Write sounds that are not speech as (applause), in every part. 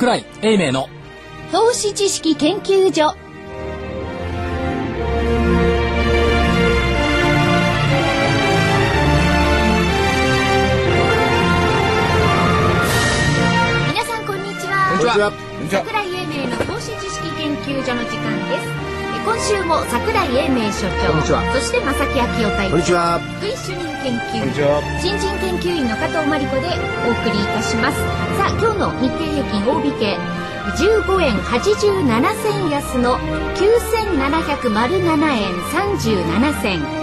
桜井英明の。投資知識研究所。皆さんこんにちは。こんにちは。桜井英明の投資知識研究所の時間です。え今週も桜井英明所長こんにちは。そして正木昭夫隊こんにちは。福井主任研究。新人研究員の加藤真理子でお送りいたします。さあ今日の日経平均大引け15円87銭安の9707円37銭。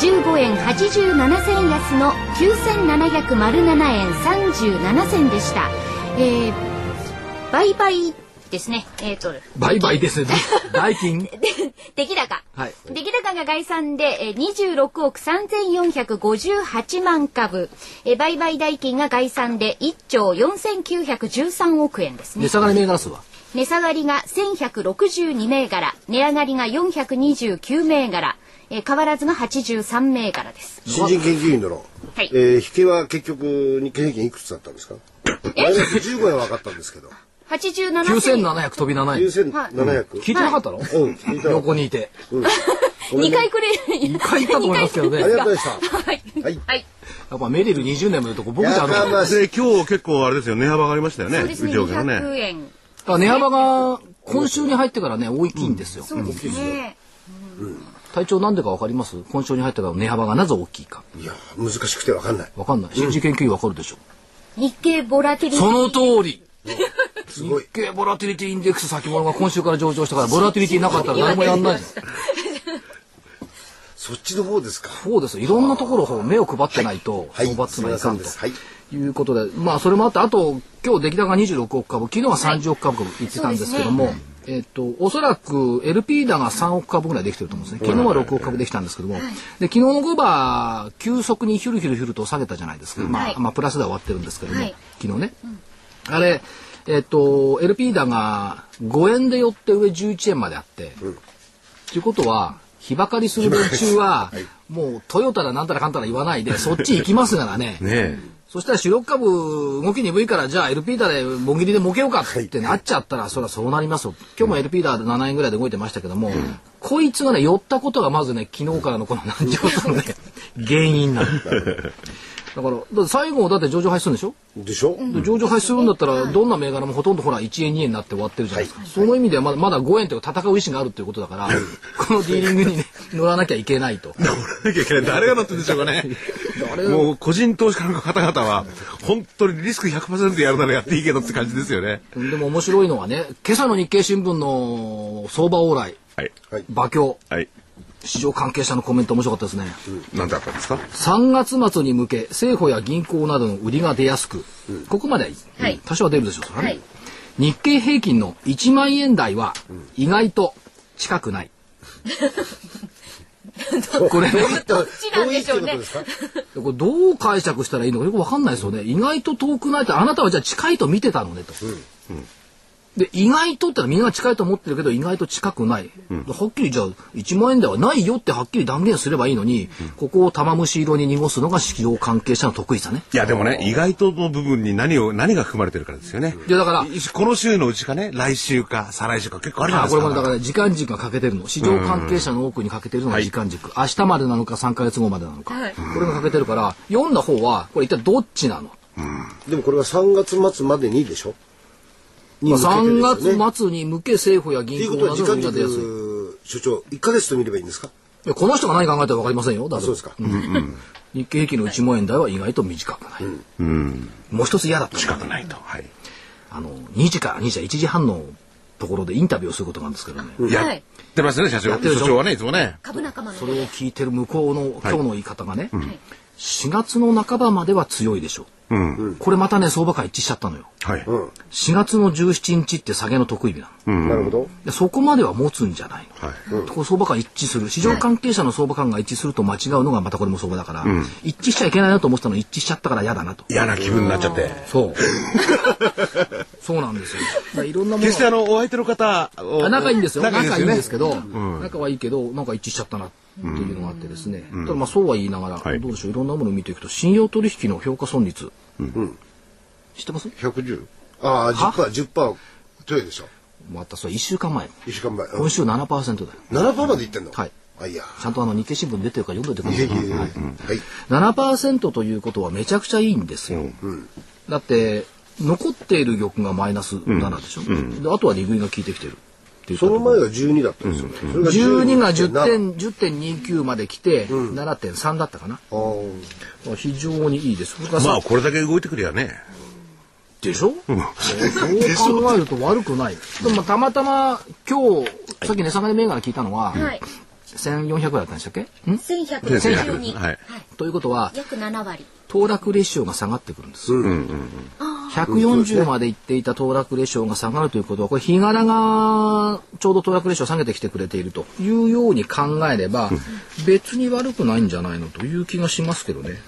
15円87銭安の9707円37銭でした、えー、売買ですね。えっ、と。売買ですね。(laughs) 代金出来高。はい。出来高が概算でえー26億3458万株。えー売買代金が概算で1兆4913億円ですね。値下がり銘柄数は？値下がりが1162銘柄。値上がりが429銘柄。えー変わらずが83銘柄です。新人研究員殿。はい。えー引けは結局日経平均いくつだったんですか？マイナス15円は分かったんですけど。87 9700飛び7円9700。聞いてなかったの、うん、聞いた。横にいて。うん。ごめん2ね回くれ。2回言ったと思いますけどね。ありがやとうございました。はいはい。はい。っぱメリル20年もいるとこ僕じゃあの今日結構あれですよ。値幅がありましたよね。そうですね。上下のね。200円。あ値幅が今週に入ってからね大きいんですよ、そうですね。体調なんでかわかります？今週に入ってから値幅がなぜ大きいか。いや、難しくて分かんない。わかんない。新人研究員わかるでしょ、日経ボラティリティ。その通りすごい日。経ボラティリティインデックス先物が今週から上場したからボラティリティなかったら誰もやんないじゃんそっちの方ですか。そうです。よいろんなところを目を配ってないとはい。相場つまりいかんと。すいい。うことでまあそれもあってあと今日出来高が26億株昨日は30億株言ってたんですけども、えっとおそらく LP だが3億株ぐらいできてると思うんですね。昨日は6億株できたんですけども、で昨日の5番急速にヒュルヒュルヒュルと下げたじゃないですか、まはい。あ、まあプラスでは終わってるんですけども、はい。昨日ね、あれえっと LP だが5円で寄って上11円まであって、ということは、日ばかりする連中は、(laughs) もうトヨタだなんたらかんたら言わないで、そっち行きますからね。(laughs) ねそしたら主力株動き鈍いから、じゃあ LP だでもぎりで儲けようかってなっちゃったら、そりゃそうなりますよ。今日も LP だで7円ぐらいで動いてましたけども、こいつがね、寄ったことがまずね、昨日からのこの難聴さのね、(laughs) 原因なの。だから、だ最後だって上場廃止するんでしょ？でしょ？で上場廃止するんだったらどんな銘柄もほとんどほら1円2円になって終わってるじゃないですか、その意味ではまだまだ5円というか戦う意思があるっていうことだからこのディーリングにね (laughs) 乗らなきゃいけないと。乗らなきゃいけない。誰が乗ってるんでしょうかね。もう個人投資家の方々は本当にリスク100%やるならやっていいけどって感じですよね。でも面白いのはね今朝の日経新聞の相場往来。はい。はい。馬況はい市場関係者のコメント面白かったですね、何だったんですか？3月末に向け政府や銀行などの売りが出やすく、ここまではいい、はい。多少は出るでしょうそれはね、はい。日経平均の1万円台は意外と近くない、(laughs) これね。どっちなんでしょうねどいってことですか？これどう解釈したらいいのかよくわかんないですよね。意外と遠くないって、あなたはじゃあ近いと見てたのねと。で、意外とってのはみんな近いと思ってるけど、意外と近くない。はっきりじゃあ、1万円ではないよってはっきり断言すればいいのに、ここを玉虫色に濁すのが市場関係者の得意さね。いやでもね意外との部分に何を何が含まれてるからですよねいやだからこの週のうちかね来週か再来週か結構あるじゃなあいですかこれもだから時間軸が欠けてるの。市場関係者の多くに欠けてるのが時間軸。明日までなのか3ヶ月後までなのか。はいこれが欠けてるから、読んだ方は、これ一体どっちなの？でもこれは3月末までにでしょ？にまあ向けてですよね。3月末に向け政府や銀行などが出やすい。軸所長1ヶ月と見ればいいんですか？いやこの人が何考えたか分かりませんよ。だって。そうですか。日経平均の1万円台は意外と短くない。もう一つ嫌だったの近がくないと。はい。あの2時から2時1時半のところでインタビューをすることなんですけどね。やはいってますね社長。ってるでしょ？所長はねいつもね。株仲間のそれを聞いてる向こうの今日の言い方がね、4月の半ばまでは強いでしょう。うん。これまたね相場感一致しちゃったのよ。はい。4月の17日って下げの得意日なの。なるほど。でそこまでは持つんじゃないの。はい。こう相場感一致する。市場関係者の相場感が一致すると間違うのがまたこれも相場だから、一致しちゃいけないなと思ってたのに一致しちゃったから嫌だなと。嫌な気分になっちゃって。そう。(laughs) そうなんですよ。いろんなもの。決してあのお相手の方仲いいんですよ。仲いいんですけど、仲はいいけどなんか一致しちゃったなっていうのがあってですね、ただまあそうは言いながら、はいどうでしょういろんなものを見ていくと信用取引の評価損率、知ってます？110。ああ、10%、10%トヨでしょ。またそれ1週間前。1週間前。うん今週7%だよ。7%までいってんの？はい。あ、いや。ちゃんとあの日経新聞に出てるから読んでてください。はい。7%ということはめちゃくちゃいいんですよ。だって、残っている玉がマイナス7でしょ？であとは利食いが効いてきてるっていうその前が12だったんですよね。それが12が10 10.7点、10.29まで来て、7.3だったかな。非常にいいです。まあこれだけ動いてくりゃね。でしょ、そう考えると悪くない。でもたまたま今日、さっき値下がり銘柄聞いたのは、はい。1400ぐらいだったんでしたっけ？ん？1162。はい。ということは、約7割。騰落レシオが下がってくるんです。140まで行っていた騰落レシオが下がるということは、これ日柄がちょうど騰落レシオを下げてきてくれているというように考えれば、別に悪くないんじゃないのという気がしますけどね。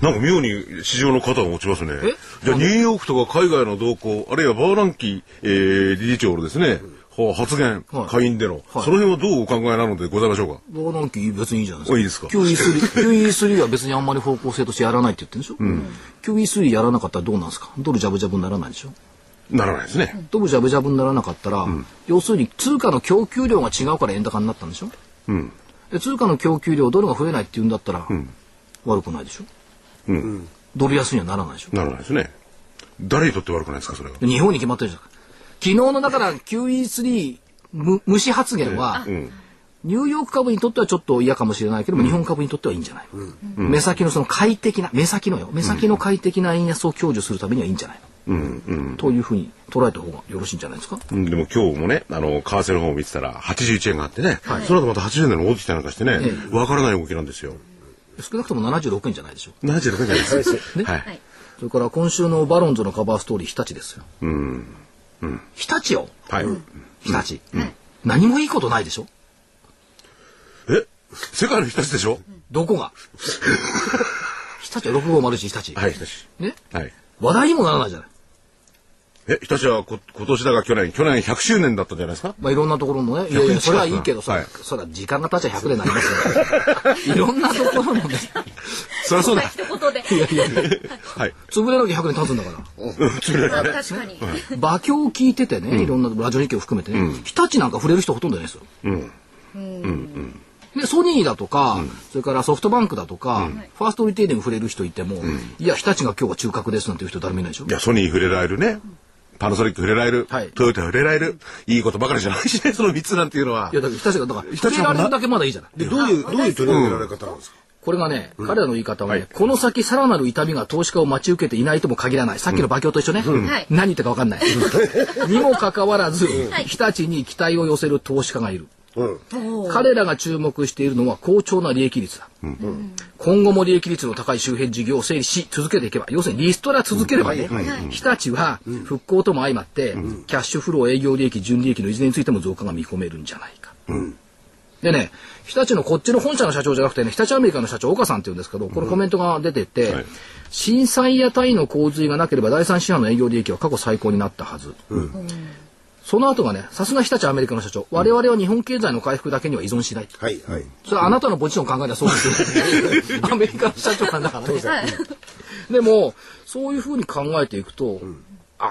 なんか妙に市場の肩を持ちますねえ？じゃあニューヨークとか海外の動向、あるいはバーランキー、えー理事長のですね、はあ発言、はい会員での、はいその辺はどうお考えなのでございましょうか？ボーナンキー別にいいじゃないですか。おいいですか？QE3、QE3 は別にあんまり方向性としてやらないって言ってるんでしょ、?QE3 やらなかったらどうなんですか？ドルジャブジャブにならないでしょ？ならないですね。ドルジャブジャブにならなかったら、要するに通貨の供給量が違うから円高になったんでしょ？うん。で通貨の供給量ドルが増えないって言うんだったら、悪くないでしょ？うん。ドル安にはならないでしょ？ならないですね。誰にとって悪くないですか、それは？日本に決まってるじゃん。昨日のだから QE3 無無視発言は、ニューヨーク株にとってはちょっと嫌かもしれないけども、日本株にとってはいいんじゃない。の、目先のその快適な、目先のよ、目先の快適な円安を享受するためにはいいんじゃないの、というふうに捉えた方がよろしいんじゃないですか？うん。でも今日もね、あの、為替の方を見てたら、81円があってね、その後また80円で戻ってきたりなんかしてね、わからない動きなんですよ。少なくとも76円じゃないでしょ76円じゃないです。か。ね。はい。それから今週のバロンズのカバーストーリー日立ですよ。日立よはい。日立、何もいいことないでしょ？え？世界の日立でしょ？どこが？(laughs) 日立は6501日立。はい、日立。ね？はい。話題にもならないじゃない。え、日立はこ今年だが去年、去年100周年だったんじゃないですか？まあいろんなところのね、いやいや、それはいいけどさ、はいそれは時間が経っちゃ100でなりますよ。いろんなところのね、(laughs) そりゃそうだ。一言で。いやいやいや、はい。潰れなきゃ100年経つんだから。あ確かに。馬鏡を聞いててね、いろんなラジオ日記を含めてね、日立なんか触れる人ほとんどいないですよ。で、ソニーだとか、それからソフトバンクだとか、ファーストリテイリング触れる人いても、いや、日立が今日は中核ですなんていう人誰もいないでしょい。や、ソニー触れられるね。パナソニック触れられる。はいトヨタ触れられる。いいことばかりじゃないしね、その3つなんていうのは。いや、だから日立が、だから、立触れられるだけまだいいじゃない。で、どういう、どういう取り上げられ方なんですか？これがね、彼らの言い方はね、この先さらなる痛みが投資家を待ち受けていないとも限らない。さっきの馬鏡と一緒ね。はい何言ってるか分かんない。(laughs) にもかかわらず、日立に期待を寄せる投資家がいる。うん。彼らが注目しているのは好調な利益率だ。今後も利益率の高い周辺事業を整理し続けていけば、要するにリストラ続ければね、日立は復興とも相まって、キャッシュフロー、営業利益、純利益のいずれについても増加が見込めるんじゃないか。でね、日立のこっちの本社の社長じゃなくてね、日立アメリカの社長、岡さんって言うんですけど、これコメントが出てて、はい震災やタイの洪水がなければ第三四半の営業利益は過去最高になったはず。その後がね、さすが日立アメリカの社長、我々は日本経済の回復だけには依存しない。はい、はい。それはあなたのポジション考えたらそうですよ。(laughs) アメリカの社長なんだからね。でも、そういうふうに考えていくと、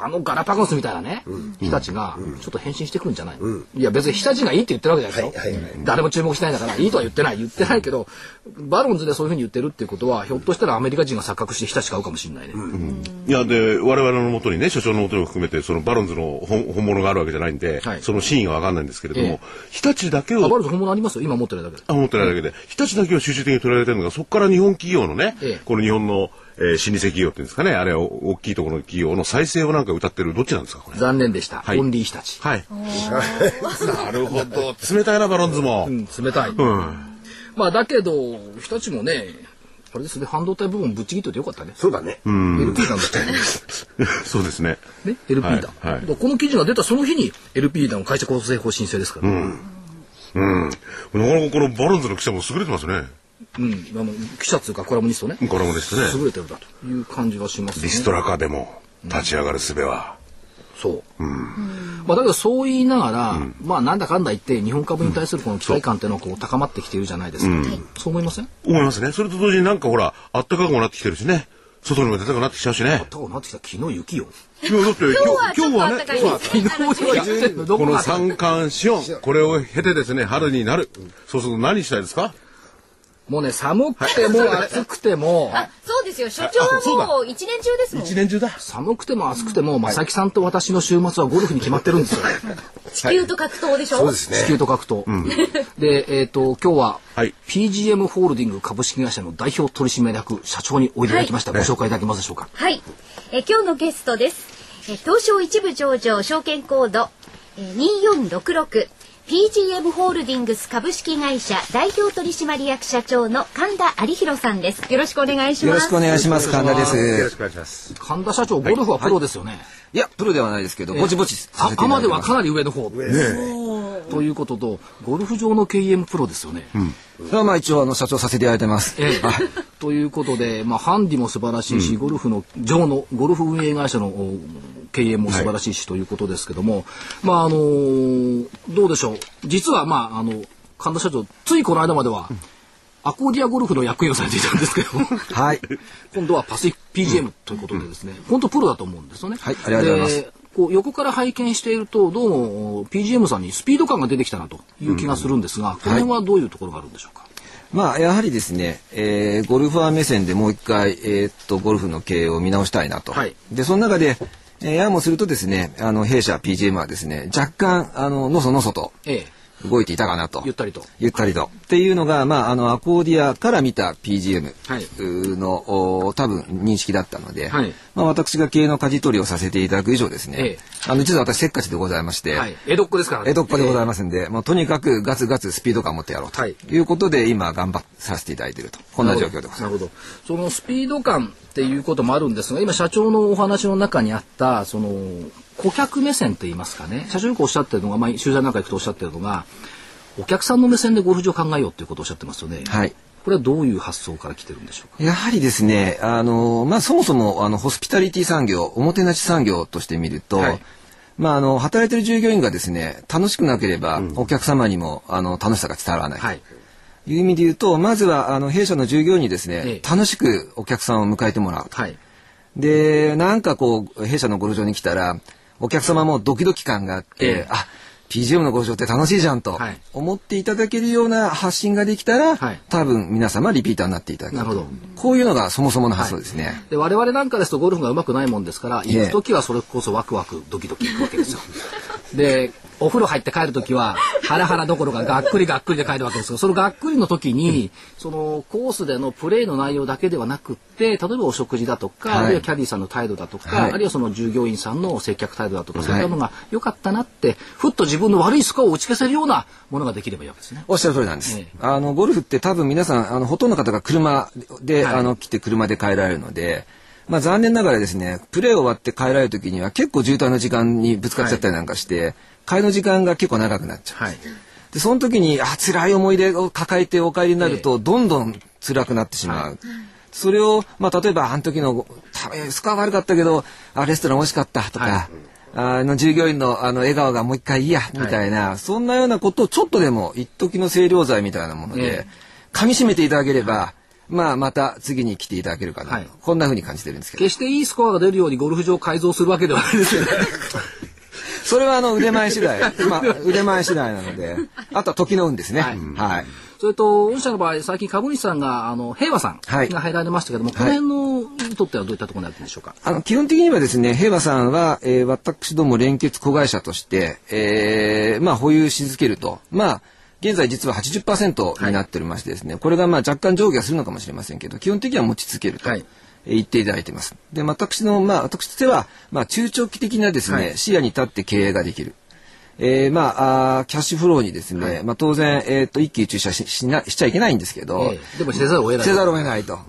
あのガラパゴスみたいなね、日立がちょっと変身してくるんじゃない、いや別に日立がいいって言ってるわけじゃないですよ。はいはいはい。誰も注目しないんだから、いいとは言ってない。言ってないけど、バロンズでそういうふうに言ってるっていうことは、ひょっとしたらアメリカ人が錯覚して日立買うかもしれないね。いや、で、我々のもとにね、所長のもとにも含めて、そのバロンズの本本物があるわけじゃないんで、はい。その真意がわかんないんですけれども、ええ。日立だけをあバロンズ本物あります？よ。今持ってるだけで。あ、持ってないだけで、日立だけを集中的に取られてるのが、そこから日本企業のね、ええ。この日本の、えー、老舗企業っていうんですかね、あれは大きいところの企業の再生をなんか歌ってる、どっちなんですか、これ？残念でした。はいオンリー日立。はい。(laughs) なるほど。冷たいな、バロンズも。うん、冷たい。うん。まあだけど、日立もね、あれですね、半導体部分ぶっちぎっといてよかったね。そうだね。LP なんだって。(laughs) そうですね。ね、LP だ。はいはいこの記事が出たその日に LP だの会社構成方針制ですから、ねうん。なかなかこのバロンズの記者も優れてますね。うん、あの記者っていうかコラムニストね、これもですね。優れてるだという感じがしますね。リストラカでも立ち上がる術は。そう。まあだけどそう言いながら、まあなんだかんだ言って日本株に対するこの期待感っていうのはこう高まってきているじゃないですか。そう思いません？思いますね。それと同時になんかほら、あったかくもなってきてるしね。外にも出たくなってきちゃうしね。高くなってきた昨日雪よ。いや、だって今日はちょっと今日はね昨日は言ってんのどこの三寒四温、これを経てですね、春になる。そうすると何したいですか？もうね、寒くても暑くても、あそうですよ。所長はもう一年中ですもん。一年中だ。寒くても暑くても、正木さんと私の週末はゴルフに決まってるんですよ。地球と格闘でしょ、そうですね。地球と格闘。で、えっ、と、今日は、はい。PGM ホールディング株式会社の代表取締役社長においでいただきました。はい。ご紹介いただけますでしょうか？はい、えー今日のゲストです。えー東証一部上場証券コード、えー、2466 PGM ホールディングス株式会社代表取締役社長の神田有弘さんです。よろしくお願いします。よろしくお願いします。神田でよろすし。くお願いします。神田社長、ゴルフはプロですよね。いや、プロではないですけど、ぼちぼちさあせていただいてます。かなり上の方。ということと、ゴルフ場の KM プロですよね。それはまあ一応あの社長させていただいてます。ええ。ということで、まあ、ハンディも素晴らしいし、ゴルフの上のゴルフ運営会社のお経営も素晴らしいしということですけども、まああのーどうでしょう。実はまああの神田社長ついこの間までは、アコーディアゴルフの役員をされていたんですけどはい。今度はパシフィック PGM ということでですね、本当プロだと思うんですよね。はいありがとうございます。でこう横から拝見しているとどうも PGM さんにスピード感が出てきたなという気がするんですが、この辺はどういうところがあるんでしょうか？まあやはりですね、えーゴルファー目線でもう一回、えーっと、ゴルフの経営を見直したいなと。はいで、その中で、えーややもするとですね、あの、弊社 PGM はですね、若干、あの、のそのそとええ、動いていたかなと。ゆったりと。ゆったりと。っていうのが、まあ、あの、アコーディアから見た PGM はい多分認識だったので、はいまあ、私が経営の舵取りをさせていただく以上ですね、ええあの、実は私せっかちでございまして、はい、江戸っ子ですからね。江戸っ子でございす。ますんで、まあ、とにかくガツガツスピード感を持ってやろうとはいいうことで、今頑張させていただいていると。こんな状況でございます。なるほど。そのスピード感っていうこともあるんですが、今社長のお話の中にあった、その、顧客目線といいますかね、社長よくおっしゃってるのが、まあ、取材なんか行くとおっしゃってるのが、お客さんの目線でゴルフ場を考えようっていうことをおっしゃってますよね。はい。これはどういう発想から来てるんでしょうか？やはりですね、あの、まあ、そもそも、あの、ホスピタリティ産業、おもてなし産業として見ると、はいまあ、あの、働いてる従業員がですね、楽しくなければ、お客様にも、あの、楽しさが伝わらない。はい。という意味で言うと、まずは、あの、弊社の従業員にですね、ええ楽しくお客さんを迎えてもらうと。はい。で、なんかこう、弊社のゴルフ場に来たら、お客様もドキドキ感があって、ええ。あ、PGM のゴルフ場って楽しいじゃんとはい。思っていただけるような発信ができたら、はい。多分皆様リピーターになっていただける。なるほど。こういうのがそもそもの発想ですね。で我々なんかですとゴルフが上手くないもんですからええ。行く時はそれこそワクワクドキドキ行くわけですよ。(laughs) でお風呂入って帰る時はハラハラどころかがっくりがっくりで帰るわけですよ。そのがっくりの時にそのコースでのプレーの内容だけではなくって例えばお食事だとか、はい。あるいはキャディーさんの態度だとか、はい。あるいはその従業員さんの接客態度だとか、そういったのが良かったなってふっと自分の悪いスコアを打ち消せるようなものができればいいわけですね。おっしゃる通りなんです。ええ。あの、ゴルフって多分皆さん、あの、ほとんどの方が車で、はい。あの、来て車で帰られるので、まあ残念ながらですね、プレー終わって帰られる時には結構渋滞の時間にぶつかっちゃったりなんかして、帰りの時間が結構長くなっちゃう。はい。で、その時に、あ、辛い思い出を抱えてお帰りになると、どんどん辛くなってしまう。それを、まあ、例えば、あの時の、たスコア悪かったけど、あ、レストラン美味しかったとか、はい。あの、従業員の、あの、笑顔がもう一回いいや、みたいな、そんなようなことをちょっとでも、一時の清涼剤みたいなものえでえ、噛み締めていただければ、まあ、また次に来ていただけるかなと、はいこんな風に感じてるんですけど。決していいスコアが出るようにゴルフ場を改造するわけではないですよね。(laughs) それはあの、腕前次第。まあ、腕前次第なので、あとは時の運ですね。はいはいそれと、御社の場合、最近株主さんが、あの、平和さんはいが入られましたけども、この辺のにとってはどういったところになってるんでしょうか？あの、基本的にはですね、平和さんは、えー私ども連結子会社として、えーまあ、保有し続けると。まあ、現在実は80%になっておりましてですね、これがまあ若干上下はするのかもしれませんけど、基本的には持ち続けると。はいえー言っていただいています。で、私の、まあ、私としては、まあ、中長期的なですね、はい視野に立って経営ができる。えーまあ、キャッシュフローにですね、まあ、当然、えっ、と、一喜一憂ししなしちゃいけないんですけど、ええでもせざるを得ない。せざるを得ないと。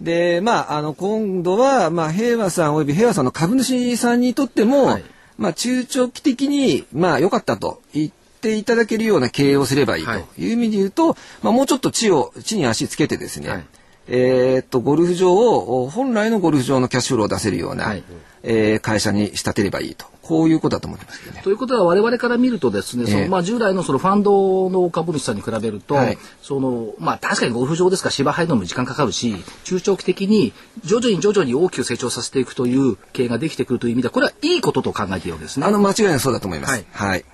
で、まあ、あの、今度は、まあ、平和さん及び平和さんの株主さんにとっても、はいまあ、中長期的に、まあ、良かったと言っていただけるような経営をすればいいとはいいう意味で言うと、まあ、もうちょっと地を、地に足つけてですね、はいえーっと、ゴルフ場を、本来のゴルフ場のキャッシュフローを出せるような、はいえー会社に仕立てればいいと。こういうことだと思ってますけどね。ということは我々から見るとですね、そええのまあ、従来のそのファンドの株主さんに比べると、はいそのまあ、確かにゴルフ場ですから芝入るのも時間かかるし中長期的に徐々に徐々に大きく成長させていくという経営ができてくるという意味ではこれはいいことと考えていいわけですね。あの、間違いなくそうだと思います。はいはい。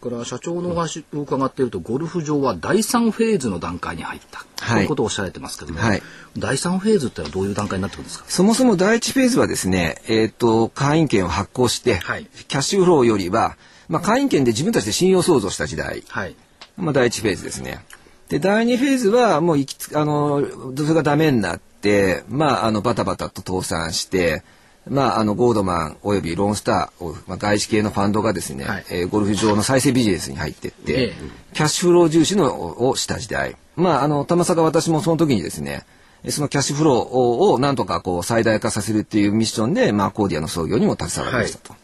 それから社長のお話を伺っているとゴルフ場は第3フェーズの段階に入った、はい。ということをおっしゃられてますけども、はい。第3フェーズってのはどういう段階になってくるんですか？そもそも第一フェーズはですね、えっ、と、会員権を発行して、はい。キャッシュフローよりは、まあ、会員権で自分たちで信用創造した時代、はい。まあ、第一フェーズですね。で、第二フェーズは、もう行きつ、あの、それがダメになって、まあ、あの、バタバタと倒産して、まあ、あの、ゴードマンおよびローンスターを、まあ、外資系のファンドがですね、はいえーゴルフ場の再生ビジネスに入ってって、ええキャッシュフロー重視のをした時代。まあ、あの、玉坂私もその時にですね、えそのキャッシュフローををなんとかこう最大化させるっていうミッションで、まあ、コーディアの創業にも携わりましたと。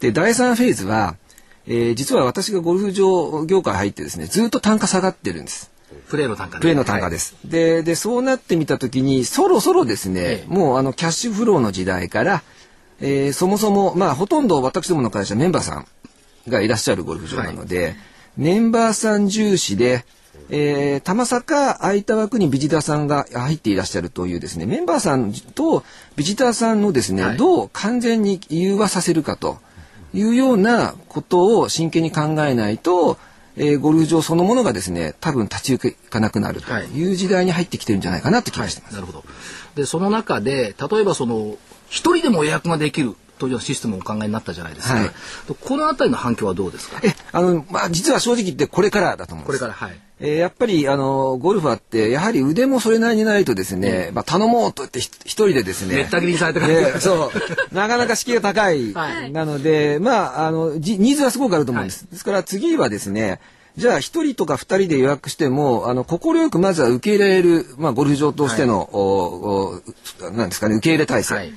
で、第3フェーズは、えー実は私がゴルフ場業界入ってですね、ずっと単価下がってるんです。プレーの単価でプレーの単価です。で、で、そうなってみたときに、そろそろですね、ええ。もうあの、キャッシュフローの時代から、えーそもそも、まあ、ほとんど私どもの会社メンバーさんがいらっしゃるゴルフ場なので、メンバーさん重視で、えー、玉坂空いた枠にビジターさんが入っていらっしゃるというですね、メンバーさんとビジターさんのですね、はい。どう完全に融和させるかというようなことを真剣に考えないと、えーゴルフ場そのものがですね、多分立ち行かなくなるという時代に入ってきてるんじゃないかなって気がしてます。なるほど。で、その中で、例えばその、一人でも予約ができるというシステムをお考えになったじゃないですか。はいこのあたりの反響はどうですか？え、あの、まあ、実は正直言ってこれからだと思うんです。これから、はい。えーやっぱり、あの、ゴルファーって、やはり腕もそれなりにないとですね、まあ、頼もうと言ってひ一人でですね。めった切りにされてからえーそう。なかなか敷居が高い。はいなので、まあ、あの、じニーズはすごくあると思うんです。ですから次はですね、じゃあ一人とか二人で予約しても、あの、快くまずは受け入れられる、まあ、ゴルフ場としての、おおなんですかね、受け入れ体制。はい。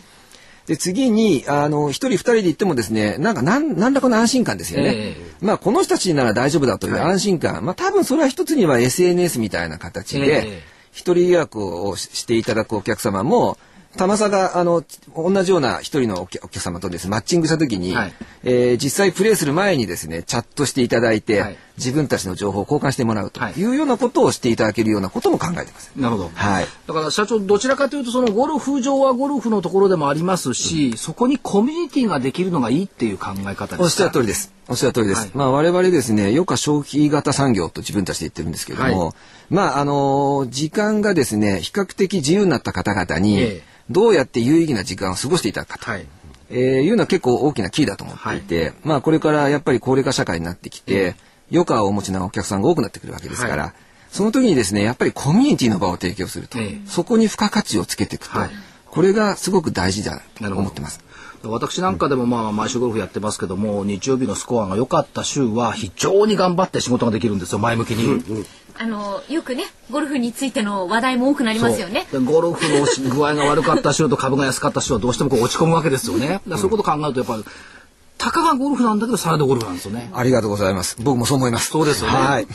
で、次に、あの、一人二人で行ってもですね、なんか、なん、何らかの安心感ですよね。えまあ、この人たちなら大丈夫だという安心感。まあ、多分それは一つには SNS みたいな形ええで、一人予約をししていただくお客様も、玉さが、あの、同じような一人のお客様とですね、マッチングしたときに、はい。えー実際プレイする前にですね、チャットしていただいて、はい自分たちの情報を交換してもらうとはいいうようなことをしていただけるようなことも考えてます。なるほど。はい。だから社長どちらかというとそのゴルフ場はゴルフのところでもありますし、そこにコミュニティができるのがいいっていう考え方ですか？おっしゃる通りです。おっしゃる通りです。はいまあ我々ですね、余暇消費型産業と自分たちで言ってるんですけれども、はまああの時間がですね、比較的自由になった方々に、ええどうやって有意義な時間を過ごしていただくかと、はい。えーいうのは結構大きなキーだと思っていて、まあこれからやっぱり高齢化社会になってきて、余暇をお持ちなお客さんが多くなってくるわけですから、はいその時にですね、やっぱりコミュニティの場を提供すると、ええそこに付加価値をつけていくと、はいこれがすごく大事だと思ってます。私なんかでもまあ毎週ゴルフやってますけども日曜日のスコアが良かった週は非常に頑張って仕事ができるんですよ前向きに。あのよくねゴルフについての話題も多くなりますよね。ゴルフの具合が悪かった週と株が安かった週はどうしてもこう落ち込むわけですよね。そういうことを考えるとやっぱりたかがゴルフなんだけどサイドゴルフなんですよね。ありがとうございます。僕もそう思います。そうですよね。はい。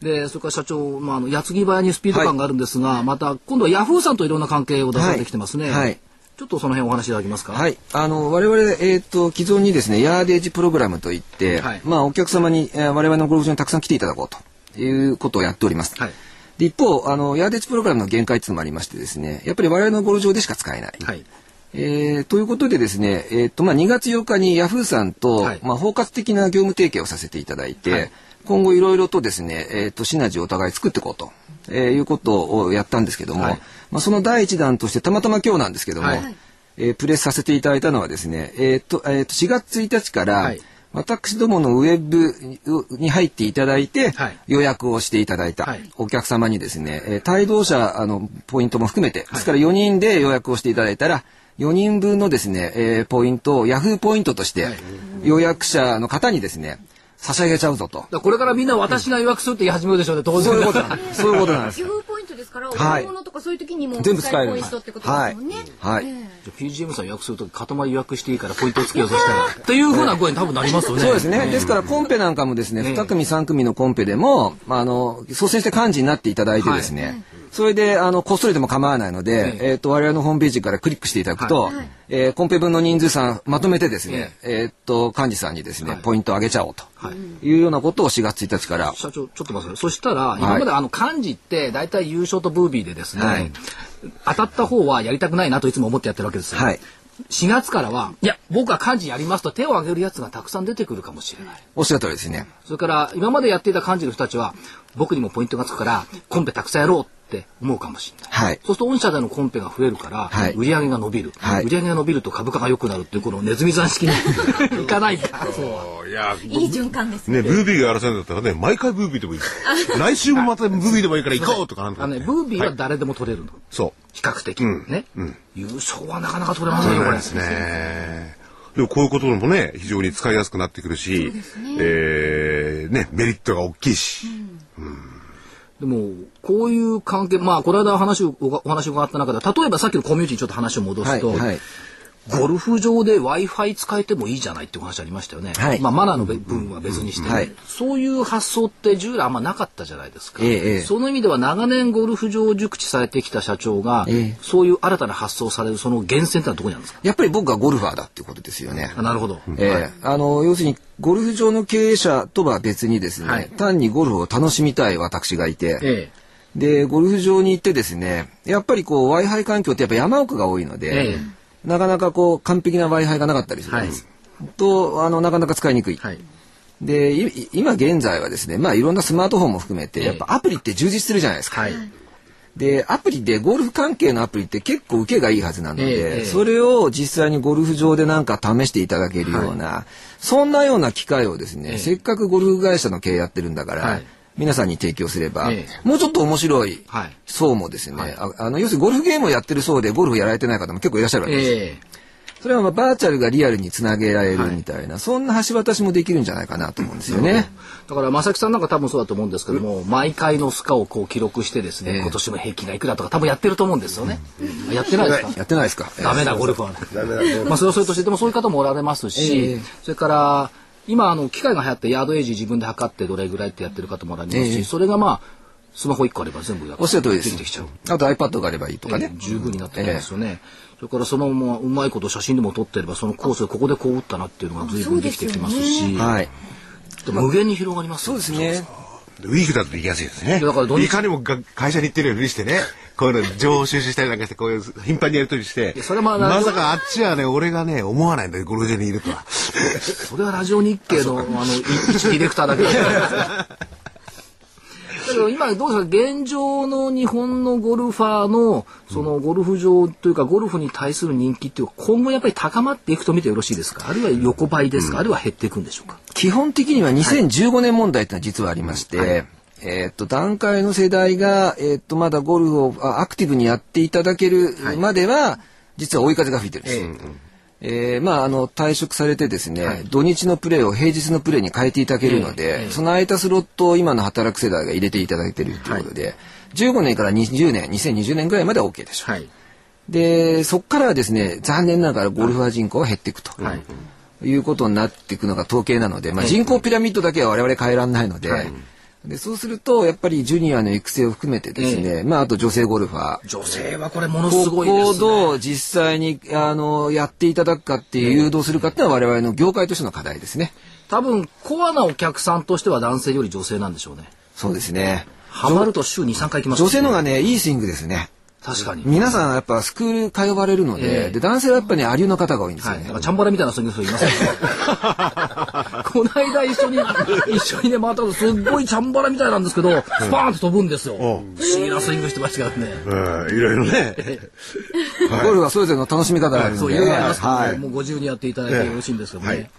で、それから社長、まあ、あの、矢継ぎ早にスピード感があるんですが、また、今度はヤフーさんといろんな関係を出されてきてますね。はいはいちょっとその辺お話しいただけますか？はい。あの、我々、えっ、と、既存にですね、ヤーデージプログラムといって、はいまあ、お客様に、えー我々のゴルフ場にたくさん来ていただこうということをやっております。はい。で一方、あの、ヤーデージプログラムの限界っていうのもありましてですね、やっぱり我々のゴルフ場でしか使えない。はい。えーということでですね、えっ、と、まあ、2月8日にヤフーさんと、はい。まあ、包括的な業務提携をさせていただいて、はい。今後いろいろとですね、えっ、と、シナジーをお互い作っていこうと、えーいうことをやったんですけども、はい。まあ、その第一弾として、たまたま今日なんですけども、はい。えープレスさせていただいたのはですね、えっ、と、えーと、4月1日から、はい。私どものウェブに入っていただいて、はい。予約をしていただいたはい。お客様にですね、えー帯同者あのポイントも含めて、ですから4人で予約をしていただいたら、4人分のですね、えーポイントをヤフーポイントとして、予約者の方にですね、差し上げちゃうぞと。これからみんな私が予約するって言い始めるでしょうね、当然。そういうことなんです。(laughs) そういうことなんですヤ。フーポイントですから、おはい買い物とかそういう時にも全部使えるポイントってことですもんね。はい。えじゃあ PGM さん予約するとき塊予約していいからポイントをつけようとしたら。っていうふうな声に多分なりますよね。そうですね。ですから、コンペなんかもですね、ええ2組、3組のコンペでも、まあ、あの、率先して幹事になっていただいてですね、それで、あの、こっそりでも構わないので、えっ、と、我々のホームページからクリックしていただくと、えーコンペ分の人数さんまとめてですね、えっ、と、幹事さんにですね、ポイントを上げちゃおうというようなことを4月1日から、社長、ちょっと待って。そしたら、今まであの、漢字って、大体優勝とブービーでですね、はい当たった方はやりたくないなといつも思ってやってるわけですよ。はい。4月からは、いや、僕は漢字やりますと手を挙げるやつがたくさん出てくるかもしれない。おっしゃる通りですね。それから、今までやっていた漢字の人たちは、僕にもポイントがつくから、コンペたくさんやろうって思うかもしれない。はい。そうすると御社でのコンペが増えるから、はい売り上げが伸びる、はい売り上げが伸びると株価が良くなるっていうこのネズミ算式にいかないか。そういや、いい循環ですね、ブービーが争うんだったらね、毎回ブービーでもいい。(laughs) 来週もまたブービーでもいいから行こうとかなんとかあのね、ブービーは誰でも取れるの。そう。比較的、ね、優勝はなかなか取れませんよ、これ。ですね。でもこういうこともね、非常に使いやすくなってくるし、えーね、メリットが大きいし。でも、こういう関係、まあ、この間話を、おお話を伺った中で、例えばさっきのコミュニティにちょっと話を戻はい。すと、はい。ゴルフ場で Wi-Fi 使えてもいいじゃないっていう話ありましたよね。はいまあ、マナーの部分は別にして、ねはいそういう発想って従来あんまなかったじゃないですか。ええええその意味では長年ゴルフ場を熟知されてきた社長が、ええそういう新たな発想をされるその源泉ってのはどこにあるんですか？やっぱり僕がゴルファーだっていうことですよね。あなるほど。ええあの、要するに、ゴルフ場の経営者とは別にですね、はい単にゴルフを楽しみたい私がいて、えで、ゴルフ場に行ってですね、やっぱりこう Wi-Fi 環境ってやっぱ山奥が多いので、えなかなかこう完璧な Wi-Fi がなかったりするんです。と、あの、なかなか使いにくい。はい。で、い今現在はですね、まあいろんなスマートフォンも含めて、ええやっぱアプリって充実するじゃないですか。はい。で、アプリでゴルフ関係のアプリって結構受けがいいはずなので、ええそれを実際にゴルフ場でなんか試していただけるような、そんなような機会をですね、ええせっかくゴルフ会社の経営やってるんだから、はい皆さんに提供すれば、えもうちょっと面白いはい。層もですね、ああの、要するにゴルフゲームをやってる層でゴルフやられてない方も結構いらっしゃるわけです。えそれはまあバーチャルがリアルにつなげられるみたいな、そんな橋渡しもできるんじゃないかなと思うんですよね。えだから正木さんなんか多分そうだと思うんですけども、毎回のスカをこう記録してですね、今年の平均がいくらとか多分やってると思うんですよね。やってないですか？やってないですか？ダメだ、ゴルフは。ダメだね。まあ、それはそれとして、でもそういう方もおられますし、ええ。それから、今、あの、機械が流行って、ヤードエイジ自分で測ってどれぐらいってやってる方もおられますし、ええそれがまあ、スマホ1個あれば全部やおっしゃる通りですできてきちゃう。。あと iPad があればいいとかね。十分になってきますよね。それからそのままうまいこと写真でも撮ってればそのコースでここでこう打ったなっていうのが随分できてきますし、はい。で無限に広がりますそうですね。ウィークだと行きやすいですね。だから土日いかにもが会社に行ってるようにしてね、こういうの情報収集したりなんかして、こういう頻繁にやり取りしてや、それはまさかあっちはね、俺がね、思わないんだよ、ゴルフ場にいるとは。(laughs) それはラジオ日経のあのディレクターだけだ。(laughs) けど今どうですか現状の日本のゴルファーのそのゴルフ場というかゴルフに対する人気っていうか今後やっぱり高まっていくと見てよろしいですか？あるいは横ばいですか、あるいは減っていくんでしょうか？基本的には2015年問題ってのは実はありまして、えーっと、段階の世代が、えーっと、まだゴルフをあアクティブにやっていただけるまでは、実は追い風が吹いてるんです。えーまあ、あの、退職されてですね、土日のプレーを平日のプレーに変えていただけるので、その空いたスロットを今の働く世代が入れていただいているということで、15年から20年、2020年ぐらいまでは OK でしょう。はい。で、そこからはですね、残念ながらゴルファー人口が減っていくと。はい。いうことになっていくのが統計なので、まあ、人口ピラミッドだけは我々変えられないので、でそうするとやっぱりジュニアの育成を含めてですね、まあ、あと女性ゴルファー女性はこれものすこごいです、ね、どう実際にあのやっていただくかっていう誘導するかっていうのは我々の業界としての課題ですね。多分コアなお客さんとしては男性より女性なんでしょうねそうですね。ハマると週23回行きます女性の方がね、いいスイングですね。確かに。皆さんやっぱスクール通われるので、ええ。で男性はやっぱりね、アリューの方が多いんですよはい、ね。なんかチャンバラみたいなスイングする人いません (laughs) この間一緒に一緒にね回ったことすっごいチャンバラみたいなんですけどスパーンと飛ぶんですよ。不思議なスイングしてましたからね。うん、いろいろね。ゴルフはそれぞれの楽しみ方があるので、そういろいろありますからね、はい。もうご自由にやっていただいてよろしいんですけどね、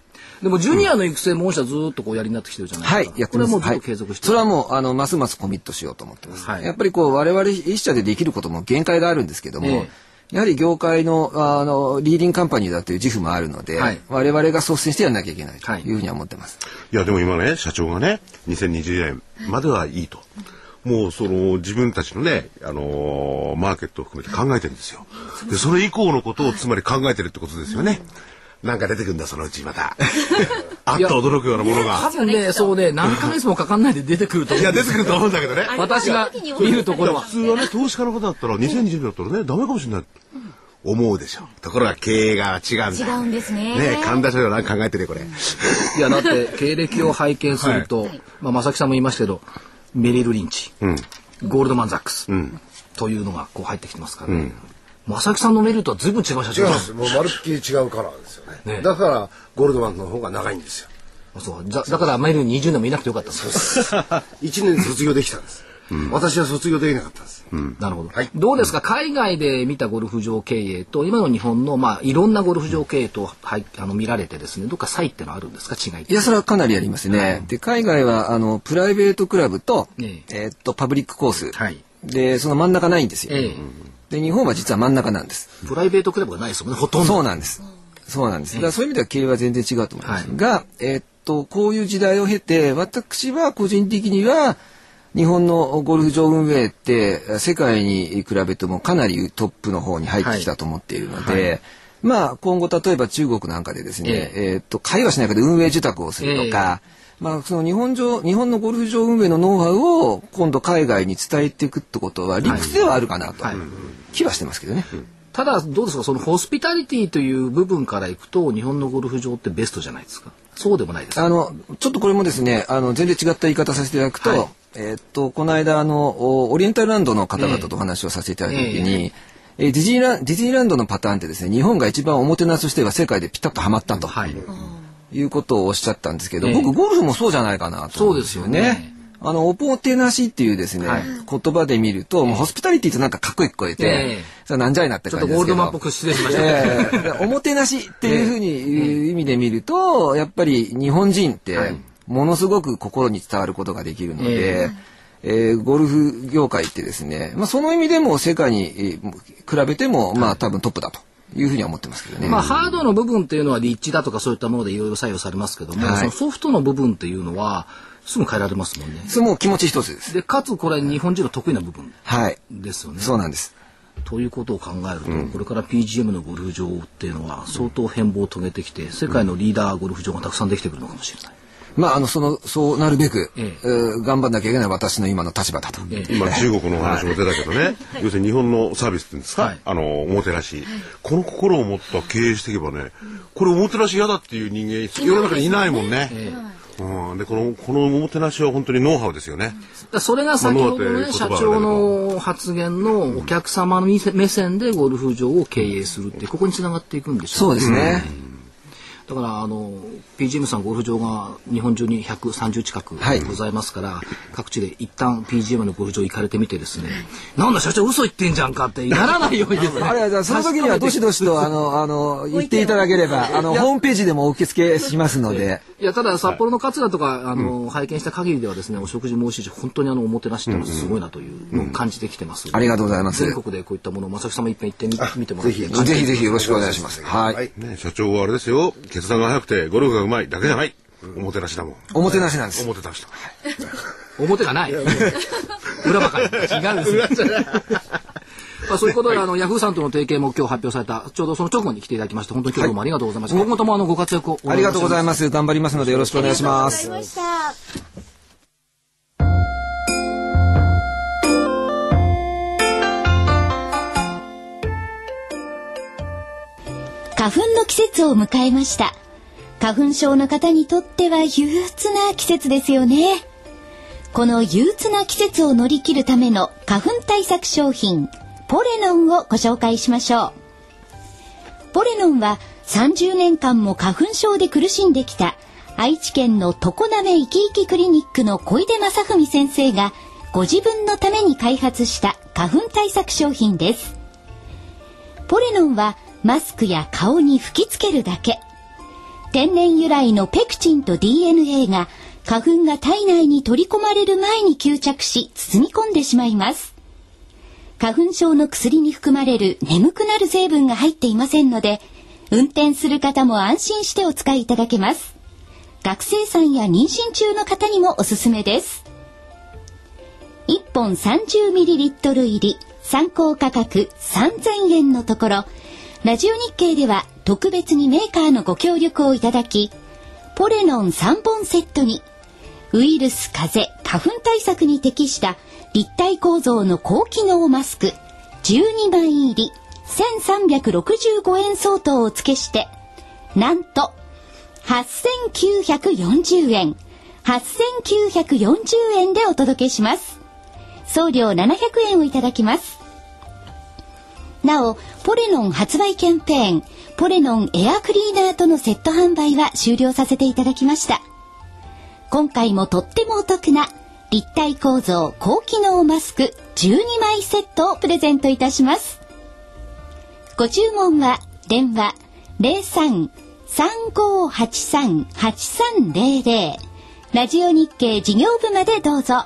でもジュニアの育成も御社ずーっとこうやりになってきてるじゃないはいですか、、やってます。これはもうずっはいと継続して、それはもう、あの、ますますコミットしようと思ってます。はいやっぱりこう、我々一社でできることも限界があるんですけども、えやはり業界の、あの、リーディングカンパニーだという自負もあるので、はい我々が率先してやらなきゃいけないとはいいうふうには思ってます。いや、でも今ね、社長がね、2020年まではいいと。もうその自分たちのね、あのーマーケットを含めて考えてるんですよ。で、それ以降のことをつまり考えてるってことですよね。なんか出てくるんだ、そのうちまた。(laughs) あっと驚くようなもの多が。分ね、そうね、何ヶ月もかかんないで出てくると思う。いや、出てくると思うんだけどね。私が見るところは普。通はね、投資家の方だったら、2020年だったらね、ダメかもしれない。思うでしょ。ところが経営が違うんだ。違うんですねね神田所長なんか考えてるよ、これ。いや、だって、経歴を拝見すると、まあ、正木さんも言いましたけど、メリル・リンチ、ゴールドマン・ザックス、というのがこう入ってきてますからね。正木さんのメリルとは随分違う社長だ違うんです。もうまるっきり違うカラーですよね。ねだから、ゴールドマンの方が長いんですよ。そうだだからメリル20年もいなくてよかったんですよ。1年で卒業できたんです。私は卒業できなかったんです。なるほど、はいどうですか？海外で見たゴルフ場経営と今の日本のまあいろんなゴルフ場経営と、はい、あの見られてですねどっか差異ってのはあるんですか？違いっていや、それはかなりありますね。で、海外は、あの、プライベートクラブと、ええーっと、パブリックコース。はいで、その真ん中ないんですよ。ええで、日本は実は真ん中なんです。プライベートクラブがないですもんねほとんどそうなんです。そうなんです。だからそういう意味では経営は全然違うと思います。が、えーっと、こういう時代を経て、私は個人的には、日本のゴルフ場運営って世界に比べてもかなりトップの方に入ってきたと思っているので、まあ今後例えば中国なんかでですね、ええーっと、会話しないけど運営受託をするとか、まあその日本上、日本のゴルフ場運営のノウハウを今度海外に伝えていくってことは理屈ではあるかなと、はい。気はしてますけどね。ただどうですか？そのホスピタリティという部分からいくと日本のゴルフ場ってベストじゃないですか。そうでもないですか？あの、ちょっとこれもですね、あの、全然違った言い方させていただくと、はい。えーっと、この間、あの、おオリエンタルランドの方々とお話をさせていただいたときに、えーディズニーランディズニーランドのパターンってですね、日本が一番おもてなしとしては世界でピタッとはまったと、はいい、うことをおっしゃったんですけど、ええ。僕、ゴルフもそうじゃないかなと思うんですよそうですよね。ね。あの、おもてなしっていうですね、はい。言葉で見ると、もうホスピタリティってなんかかっこよく聞こえて、ええ。それなんじゃいなってちょっ感じですけど。とゴールドマンっぽく失礼しました、ええ。おもてなしっていうふうに (laughs) 意味で見ると、やっぱり日本人ってものすごく心に伝わることができるので、えーゴルフ業界ってですね、まあ、その意味でも世界にえー比べても、まあ多分トップだというふうには思ってますけどね。まあ、ハードの部分っていうのは立地だとかそういったものでいろいろ採用されますけども、はいそのソフトの部分っていうのはすぐ変えられますもんね。それ気持ち一つです。でかつこれ日本人の得意な部分はい。ですよね。そうなんです。ということを考えると、これから PGM のゴルフ場っていうのは相当変貌を遂げてきて世界のリーダーゴルフ場がたくさんできてくるのかもしれない。まあ、あの、その、そうなるべく、ええ。えー頑張んなきゃいけない私の今の立場だと。ええ。今中国のお話も出たけどね、要するに日本のサービスっていうんですか、はい。あのおもてなし、この心を持った経営していけばねこれおもてなし嫌だっていう人間世の中にいないもんね、うん、でこのこのおもてなしは本当にノウハウですよね、それが先ほどのね、社長の発言のお客様の目線でゴルフ場を経営するってここにつながっていくんでしょそうですね。だからあの PGM さんゴルフ場が日本中に130近くはいございますから、各地で一旦 PGM のゴルフ場行かれてみてですね、(laughs) なんだ社長嘘言ってんじゃんかってならないようにですねあれはじゃあその時にはどしどしとあのあの言っていただければ (laughs) あのホームページでもお受け付けしますので。いやただ札幌の桂とか、あの拝見した限りではですねお食事も美味しいし本当にあのおもてなしっていうのはすごいなというのを感じてきてます、ありがとうございます全国でこういったものを正木さんも一遍行ってみ見てもらってぜひぜひぜひよろしくお願いします。はい。はい。ね社長はあれですよ決断が早くてゴルフがうまいだけじゃない、おもてなしだもんおもてなしなんですお。もてなしだ表がない。裏ばかり。違うんですよ。(laughs) まあそういうことで、あの、ヤフーさんとの提携も今日発表された、ちょうどその直後に来ていただきまして、本当に今日どうもありがとうございました。今後ともあの、ご活躍をおありがとうございす。ます。頑張りますのでよろしくお願いします。花粉の季節を迎えました。花粉症の方にとっては憂鬱な季節ですよね。この憂鬱な季節を乗り切るための花粉対策商品、ポレノンをご紹介しましょう。ポレノンは30年間も花粉症で苦しんできた愛知県の常滑いきいきクリニックの小出正文先生がご自分のために開発した花粉対策商品です。ポレノンはマスクや顔に吹きつけるだけ。天然由来のペクチンと DNA が花粉が体内に取り込まれる前に吸着し包み込んでしまいます。花粉症の薬に含まれる眠くなる成分が入っていませんので、運転する方も安心してお使いいただけます。学生さんや妊娠中の方にもおすすめです。1本 30ml 入り参考価格3000円のところ、ラジオ日経では特別にメーカーのご協力をいただき、ポレノン3本セットに、ウイルス、風、花粉対策に適した立体構造の高機能マスク12枚入り1365円相当を付けして、なんと8940円、8940円でお届けします。送料700円をいただきます。なお、ポレノン発売キャンペーン、ポレノンエアクリーナーとのセット販売は終了させていただきました。今回もとってもお得な立体構造高機能マスク12枚セットをプレゼントいたします。ご注文は電話03-3583-8300ラジオ日経事業部までどうぞ。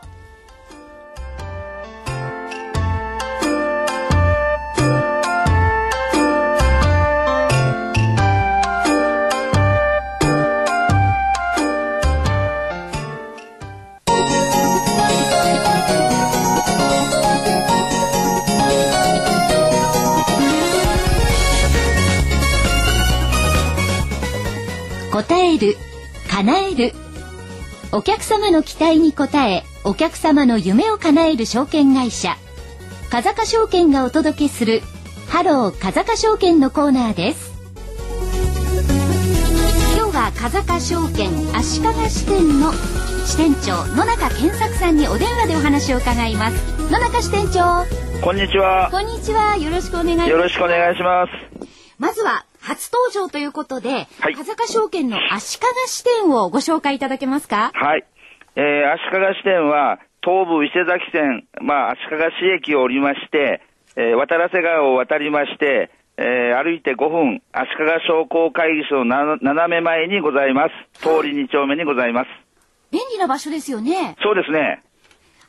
お客様の期待に応え、お客様の夢を叶える証券会社。風賀証券がお届けする、ハロー風賀証券のコーナーです。今日は風賀証券足利支店の支店長野中健作さんにお電話でお話を伺います。野中支店長。こんにちは。こんにちは。よろしくお願いします。よろしくお願いします。まずは初登場ということで、はい、風賀証券の足利支店をご紹介いただけますか？はい。えー、足利支店は、東武伊勢崎線、まあ、足利市駅を降りまして、えー、渡良瀬川を渡りまして、えー、歩いて5分、足利商工会議所の斜め前にございます。通り2丁目にございます。便利な場所ですよね。そうですね。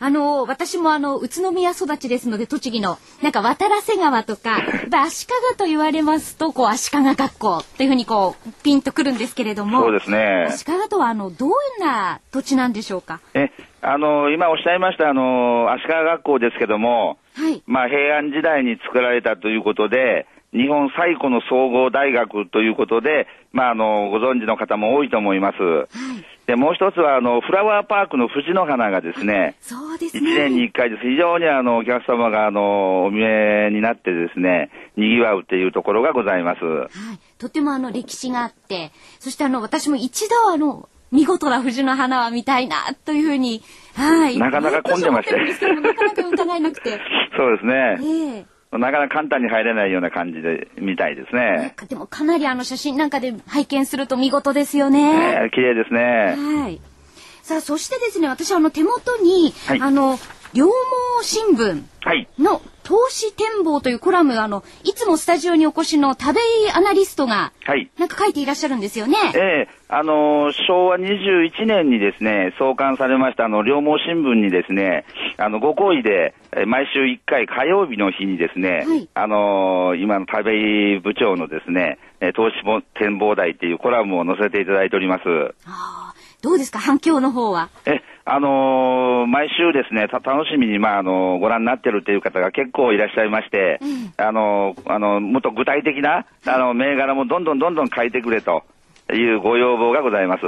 あの、私もあの、宇都宮育ちですので、栃木の、なんか渡良瀬川とか、足利と言われますと、こう、足利学校っていうふうにこう、ピンとくるんですけれども、そうですね。足利とは、あの、どんな土地なんでしょうか？え、あの、今おっしゃいました、あの、足利学校ですけども、はい。まあ、平安時代に作られたということで、日本最古の総合大学ということで、まあ、あの、ご存知の方も多いと思います。はい。で、もう一つは、あの、フラワーパークの藤の花がですね、そうですね。1年に1回です。非常にあの、お客様が、あの、お見えになってですね、賑わうっていうところがございます。はい。とてもあの、歴史があって、そしてあの、私も一度あの、見事な藤の花は見たいな、というふうに、はい。なかなか混んでまして。(laughs) なかなか疑えなくて。(laughs) そうですね。ええーなかなか簡単に入れないような感じで見たいですね。でもかなりあの写真なんかで拝見すると見事ですよね。えー、綺麗ですね。はい。さあ、そしてですね、私あの手元に、はい、あの、両毛新聞の投資展望というコラム、あの、いつもスタジオにお越しの田部井アナリストが、はい。なんか書いていらっしゃるんですよね。ええー、あの、昭和21年にですね、創刊されました、あの、両毛新聞にですね、あの、ご好意で、毎週1回火曜日の日にですね、はい、あの今の田部井部長のですね、投資展望台っていうコラムを載せていただいております。ああ、どうですか、反響の方は。え、あのー、毎週ですね、楽しみに、まあ、あのー、ご覧になってるっていう方が結構いらっしゃいまして、うん、あのー、あの、もっと具体的な、あの、銘柄もどんどんどんどん書いてくれというご要望がございます。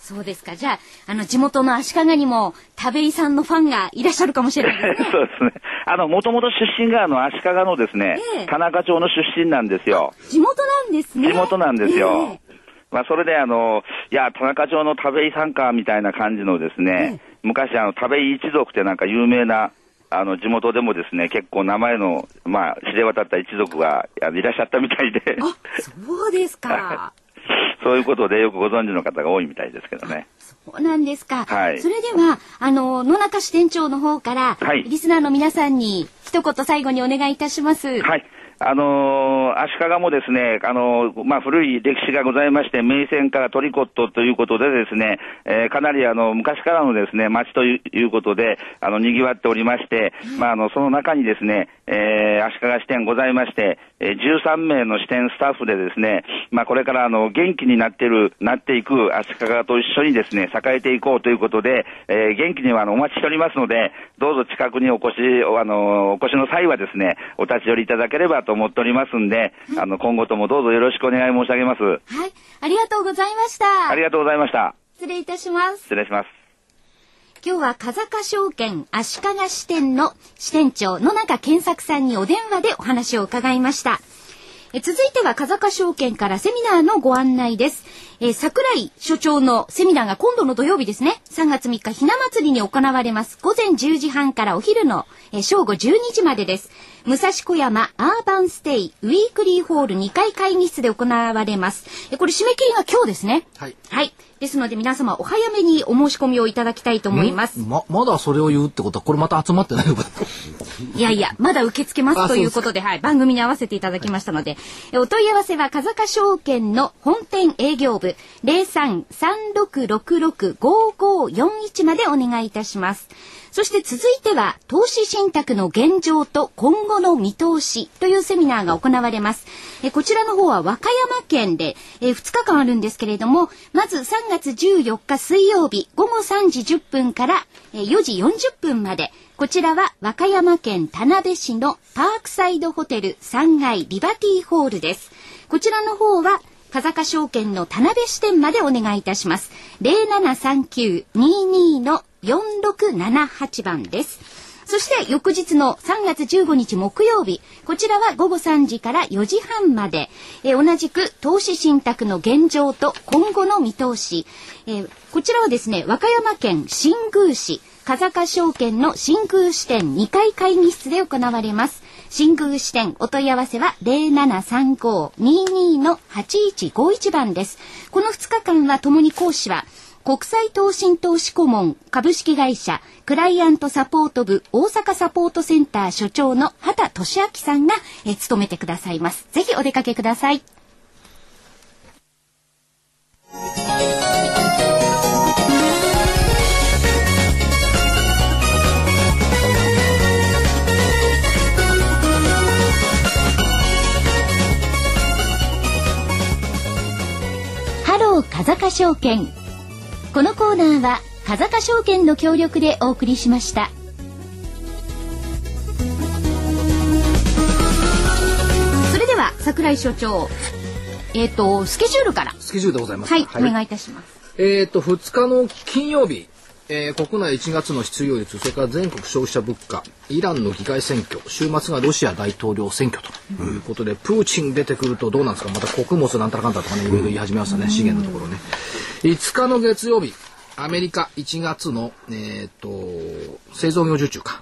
そうですか。じゃあ、あの、地元の足利にも、田部井さんのファンがいらっしゃるかもしれないですね。(laughs) そうですね。あの、もともと出身が、あの、足利のですね、えー、田中町の出身なんですよ。地元なんですね。地元なんですよ。えーまあ、それであの、いや、田中町の田部井さんか、みたいな感じのですね、昔あの、田部井一族ってなんか有名な、あの、地元でもですね、結構名前の、まあ、知れ渡った一族がいらっしゃったみたいで。あ、そうですか。(laughs) そういうことでよくご存知の方が多いみたいですけどね。そうなんですか。はい。それでは、あの、野中支店長の方から、はい、リスナーの皆さんに一言最後にお願いいたします。はい。あの、足利もですね、あの、まあ、古い歴史がございまして、名泉からトリコットということでですね、えー、かなりあの、昔からのですね、町ということで、あの、賑わっておりまして、まあ、あの、その中にですね、えー、足利支店ございまして、えー、13名の支店スタッフでですね、まあ、これからあの元気になってる、なっていく足利と一緒にですね、栄えていこうということで、えー、元気にはあのお待ちしておりますので、どうぞ近くにお越し、あの、お越しの際はですね、お立ち寄りいただければと思っておりますんで、あの、今後ともどうぞよろしくお願い申し上げます。はい。ありがとうございました。ありがとうございました。失礼いたします。失礼します。今日は風賀証券足利支店の支店長野中健作さんにお電話でお話を伺いました。え続いては風賀証券からセミナーのご案内です。え桜井所長のセミナーが今度の土曜日ですね。3月3日ひな祭りに行われます。午前10時半からお昼の、え正午12時までです。武蔵小山アーバンステイウィークリーホール2階会議室で行われます。えこれ締め切りが今日ですね。はい。はい。ですので皆様お早めにお申し込みをいただきたいと思います。ま、まだそれを言うってことは、これまた集まってないのかいやいや、まだ受け付けますということで、はい、番組に合わせていただきましたので、お問い合わせは、風賀証券の本店営業部03-3666-5541までお願いいたします。そして続いては、投資信託の現状と今後の見通しというセミナーが行われます。えこちらの方は和歌山県で、え2日間あるんですけれども、まず3月14日水曜日午後3時10分から4時40分まで、こちらは和歌山県田辺市のパークサイドホテル3階リバティホールです。こちらの方は風賀証券の田辺支店までお願いいたします。0739-22の4678番です。そして翌日の3月15日木曜日、こちらは午後3時から4時半まで、え、同じく投資信託の現状と今後の見通し、え、こちらはですね、和歌山県新宮市、風賀証券の新宮支店2階会議室で行われます。新宮支店お問い合わせは0735-22-8151番です。この2日間はともに講師は国際投信投資顧問株式会社クライアントサポート部大阪サポートセンター所長の畑俊明さんが、え務めてくださいます。ぜひお出かけください。ロー風賀証券このコーナーは風賀証券の協力でお送りしました。それでは櫻井所長、えっ、ー、とスケジュールからスケジュールでございます。はい、はい、お願いいたします。えっ、ー、と2日の金曜日、えー、国内1月の失業率、それから全国消費者物価、イランの議会選挙、週末がロシア大統領選挙ということで、うん、プーチン出てくるとどうなんですか、また穀物なんたらかんだとかね、いろいろ言い始めましたね、資源のところね。5日の月曜日、アメリカ1月の、えーと、製造業受注か。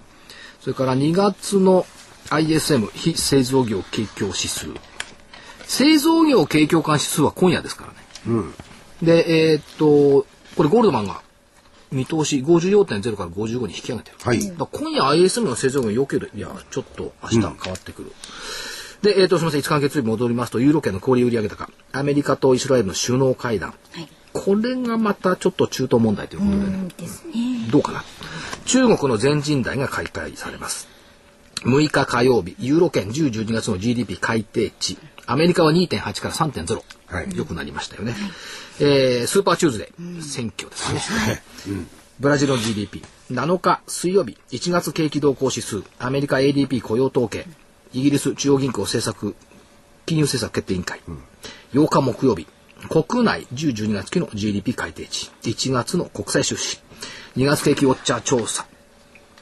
それから2月の ISM 非製造業景況指数。製造業景況感指数は今夜ですからね。うん、で、えっ、と、これゴールドマンが見通し54.0から55に引き上げてる。はい、今夜 ISM の製造業良ければ、いや、ちょっと明日変わってくる。うん、で、えっ、ー、と、すみません、5日月曜日戻りますと、ユーロ圏の小売売上高、アメリカとイスラエルの首脳会談、はい、これがまたちょっと中東問題ということでね。ですねどうかな。中国の全人代が開会されます。6日火曜日、ユーロ圏10、12月の GDP 改定値。アメリカは2.8から3.0。はい、よくなりましたよね。はい、えー、スーパーチューズデー、選挙ですね。うん、ブラジルの GDP。7日水曜日、1月景気動向指数。アメリカ ADP 雇用統計。イギリス中央銀行政策、金融政策決定委員会。うん、8日木曜日、国内10、12月期の GDP 改定値、1月の国際収支、2月景気ウォッチャー調査、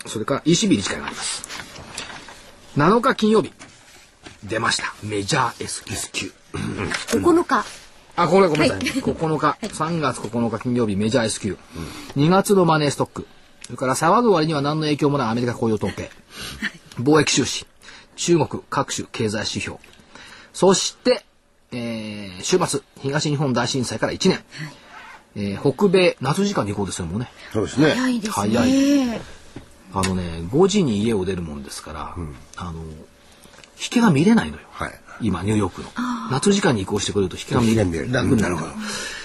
それから ECB 理事会があります。7日金曜日、出ました。メジャー S, S q 9日。あ、これごめんなさい。はい、9日、3月9日金曜日、メジャー S q、うん、2月のマネーストック。それから騒ぐ割には何の影響もないアメリカ雇用統計。貿易収支。中国各種経済指標。そして、えー、週末、東日本大震災から1年。はい、えー、北米、夏時間に行こうですよ、もうね。そうですね。早いですね。早い。あのね、5時に家を出るもんですから、うん、あの、引けが見れないのよ。はい、今、ニューヨークの。夏時間に移行してくると引けが見れない。楽になるから。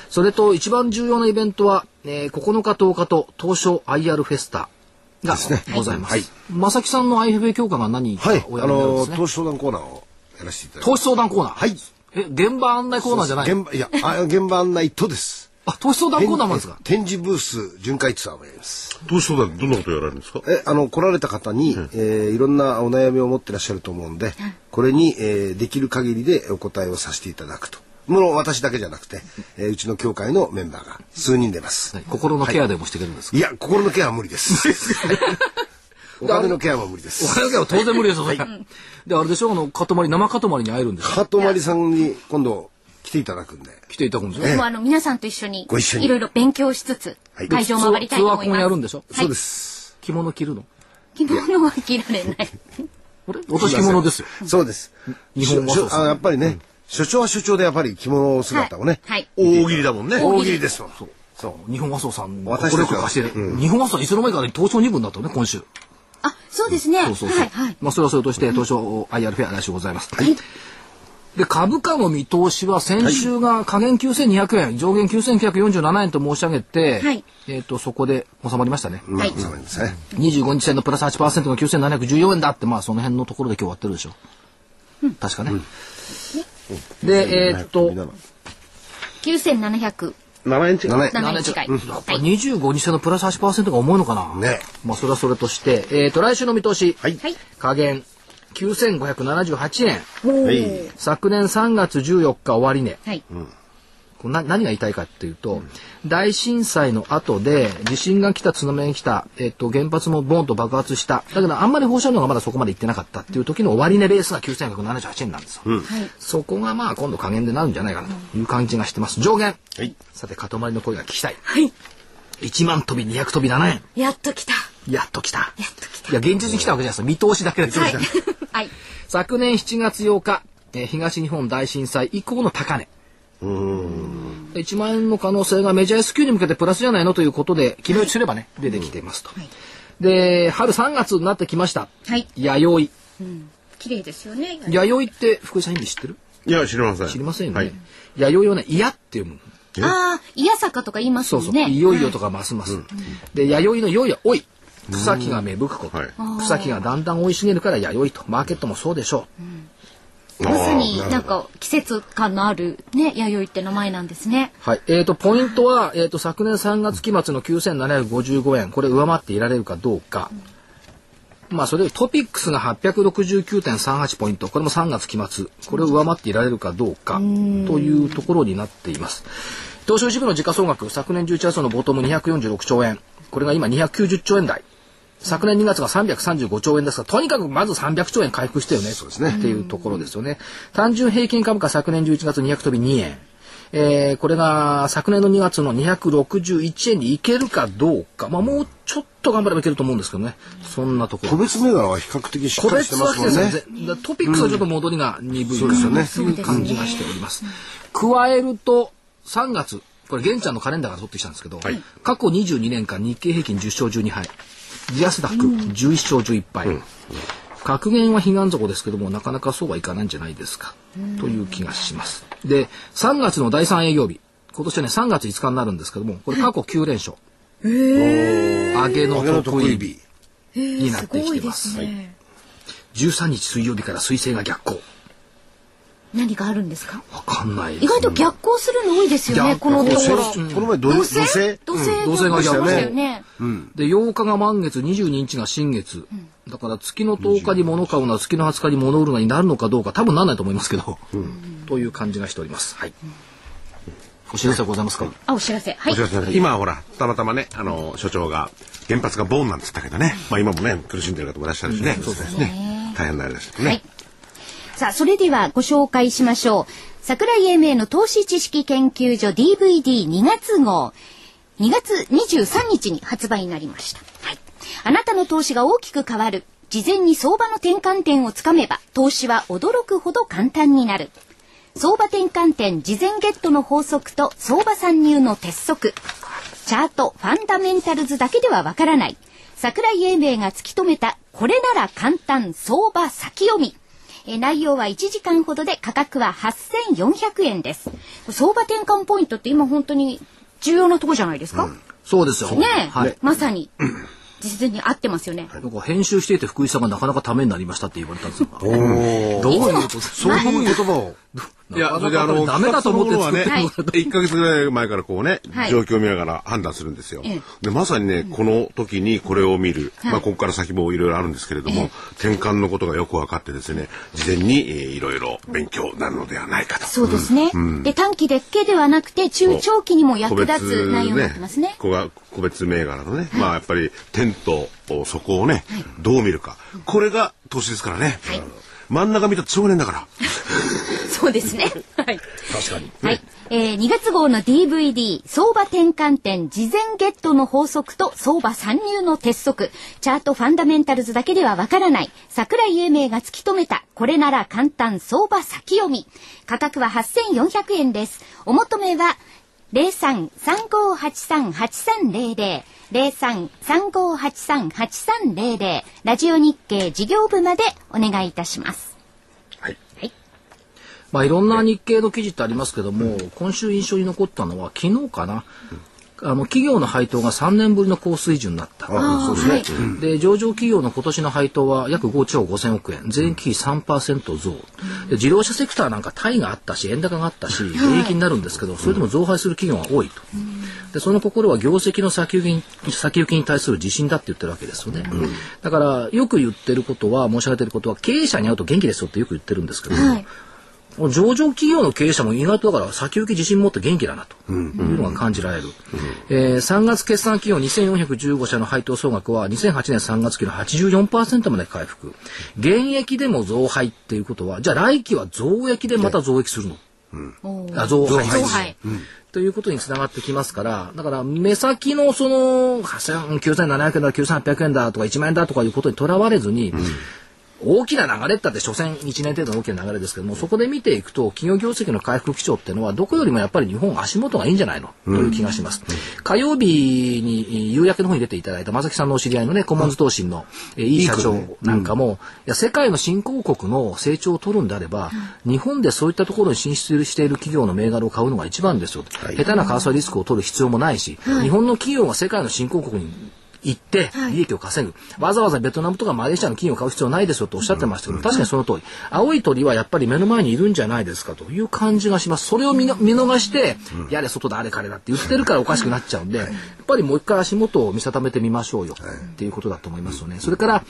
それと一番重要なイベントは、えー、9日10日と東証 IR フェスタがございます。はい。正木さんの IFA 強化が何かおやりになるんですね。はい、あのー、投資相談コーナーをやらせていただき投ます。資相談コーナー。はい。え、現場案内コーナーじゃない現場、いや、あ現場案内とです。あ、投資相談コーナーもあるんですか？展示ブース巡回ツアーをやります。どうしそうだどんなことやられるんですか？え、あの、来られた方に、えーいろんなお悩みを持ってらっしゃると思うんで、これに、えーできる限りでお答えをさせていただくと。もう私だけじゃなくて、えーうちの協会のメンバーが数人出ます。はい。心のケアでもしてくれるんですか、い。や、心のケアは無理です。(laughs) お金のケアも無理です。お金のケアは当然無理ですよ、それ。で、あれでしょ？あの、塊、生塊に会えるんでしょハトマリさんに今度来ていただくんで。来ていただくんですよ。もうあの皆さんと一緒にご一緒にいろいろ勉強しつつはい会場を回りたいと思いツアーコンやるんま。ですしょ？そうです。着物着るの？着物は着られない。あれ？私着物ですよ。そうです。日本はやっぱりね、所長は所長でやっぱり着物姿をね、はい。大喜利だもんね。大喜利ですもん。日本和装さん、私たちはこれよく貸してる。日本和装いつの間にかね、東証2分だったのね、今週。あ、そうですね。そうそうそう。はいはい。まあ、それはそれとして、東証 IR フェア来週ございます。で、株価の見通しは先週が下限9200円、上限9947円と申し上げて、はいえっ、と、そこで収まりましたね。まあ、そうなんですね。25日線のプラス8%の9714円だって、まあ、その辺のところで今日終わってるでしょ。確かね。で、えっ、と、9700 7円違う。7 7円近い。やっぱはい。25日線のプラス8%が重いのかな。ねまあ、それはそれとして、えっ、と、来週の見通し。はい。はい。下限9578円。はい。昨年3月14日終値。はい。な何が言いたいかっていうと、大震災の後で地震が来た津波が来た、えっと、原発もボンと爆発しただけどあんまり放射能がまだそこまで行ってなかったっていう時の終値レースが9178円なんですよ、はい。そこがまあ今度加減でなるんじゃないかなという感じがしてます上限、はい。さて塊の声が聞きたいはい。1万飛び200飛び7円やっと来た。やっと来たやっと来た。いや現実に来たわけじゃないです見通しだけではい。はい。昨年7月8日、えー東日本大震災以降の高値。1万円の可能性がメジャー S q に向けてプラスじゃないのということで決め打ちすればね出てきていますと、で春3月になってきました。はい。弥綺麗ですよね。生弥生って福井さん意味知ってる？いや、知りません。知りませんよね、はい。弥生をね嫌っていうもの。ああ、いやさかとか言いますそうそう、もんね。いよいよとかますます、で弥生の良いは老い草木が芽吹くこと、はい草木がだんだん生い茂るから弥生とマーケットもそうでしょう、まさになんか季節感のあるね、弥生って名前なんですね。はい。えっ、と、ポイントは、えっ、と、昨年3月期末の9755円、これ上回っていられるかどうか。まあ、それでトピックスが869.38ポイント、これも3月期末、これを上回っていられるかどうか、というところになっています。東証一部の時価総額、昨年11月のボトム246兆円、これが今290兆円台。昨年2月が335兆円ですが、とにかくまず300兆円回復してよね。そうですね。っていうところですよね。単純平均株価昨年11月200飛び2円。えーこれが昨年の2月の261円にいけるかどうか。まあもうちょっと頑張ればいけると思うんですけどね。そんなところ。個別銘柄は比較的しっ個かりしてますもんね。トピックスはちょっと戻りが鈍いですよねなという感じがしております。加えると、3月、これ現ちゃんのカレンダーから取ってきたんですけど、過去22年間日経平均10勝12敗、ジアスダック11勝11敗、格言は悲願底ですけども、なかなかそうはいかないんじゃないですか、という気がします。で、3月の第3営業日、今年はね、3月5日になるんですけども、これ過去9連勝。上げの上げの得意日日。になってきてます。ね。13日水曜日から水星が逆行。何があるんですか？わかんない。意外と逆行するの多いですよね、このところ。うんこの前土星？星？土星土星が逆行ね。で8日が満月22日が新月、だから月の10日に物買うのは月の20日に物売るのになるのかどうか多分なんないと思いますけど、という感じがしております。はい。お知らせはございますか？あ、お知らせ。はい。お知。らせ。です今ほら、たまたまね、あの、所長が原発がボーンなんつったけどね、まあ今もね、苦しんでる方もいらっしゃるしね、そうですね。大変なあれですけどはい。ね。。さあ、それではご紹介しましょう。桜井英明の投資知識研究所 DVD2 月号。2月23日に発売になりました。はい。あなたの投資が大きく変わる。事前に相場の転換点をつかめば、投資は驚くほど簡単になる。相場転換点事前ゲットの法則と相場参入の鉄則。チャート、ファンダメンタルズだけではわからない。桜井英明が突き止めた、これなら簡単相場先読み。えー内容は1時間ほどで価格は8400円です。相場転換ポイントって今本当に重要なとこじゃないですか、そうですよねえ、はいまさに。実に合ってますよね。なんか編集していて福井さんがなかなかためになりましたって言われたんですよ。どういうこと？そういう言葉を。いや、それであの、ダメだと思ってはね、はい (laughs) 1ヶ月ぐらい前からこうねはい、状況を見ながら判断するんですよええ。で、まさにね、この時にこれを見る。まあ、ここから先もいろいろあるんですけれども、転換のことがよく分かってですね、事前にえーいろいろ勉強になるのではないかと。そうですね。で、短期でけではなくて、中長期にも役立つ内容になってますね。個別個別銘柄のね、まあやっぱり点と底をね、どう見るか。これが投資ですからね。真ん中見たら少年だから。(laughs) そうですね。はい。確かに。はい。えー、2月号の DVD、相場転換点、事前ゲットの法則と相場参入の鉄則、チャートファンダメンタルズだけではわからない、桜井英明が突き止めた、これなら簡単相場先読み。価格は8400円です。お求めは、03-3583-8300 03-3583-8300ラジオ日経事業部までお願いいたします。はい。まあいろんな日経の記事ってありますけども、今週印象に残ったのは昨日かな。あの企業の配当が3年ぶりの高水準になった。そうですね。で上場企業の今年の配当は約5兆5000億円。前期比3%増。で自動車セクターなんかタイがあったし円高があったし利益になるんですけどそれでも増配する企業が多いと。でその心は業績の先行きに先行きに対する自信だって言ってるわけですよね、だからよく言ってることは申し上げてることは経営者に会うと元気ですよってよく言ってるんですけど、はい上場企業の経営者も意外とだから先行き自信持って元気だなというのが感じられる、えー3月決算企業2415社の配当総額は2008年3月期の84%まで回復。現役でも増配っていうことはじゃあ来期は増益でまた増益するの、あ増配。増配。ということにつながってきますから、だから目先のその8000 9700円だ、9800円だとか1万円だとかいうことにとらわれずに、大きな流れってって所詮1年程度の大きな流れですけども、そこで見ていくと企業業績の回復基調っていうのはどこよりもやっぱり日本足元がいいんじゃないのという気がします。火曜日に夕焼けの方に出ていただいた正木さんのお知り合いのね、コモンズ投信の、えーいい社長なんかも、いや世界の新興国の成長を取るんであれば、日本でそういったところに進出している企業の銘柄を買うのが一番ですよ。下手な為替リスクを取る必要もないし、日本の企業が世界の新興国に行って利益を稼ぐ、わざわざベトナムとかマレーシアの企業を買う必要ないですよとおっしゃってましたけど、確かにその通り。青い鳥はやっぱり目の前にいるんじゃないですかという感じがします。それを見逃して、やれ外だあれ彼だって言ってるからおかしくなっちゃうんで、やっぱりもう一回足元を見定めてみましょうよ、っていうことだと思いますよね。それから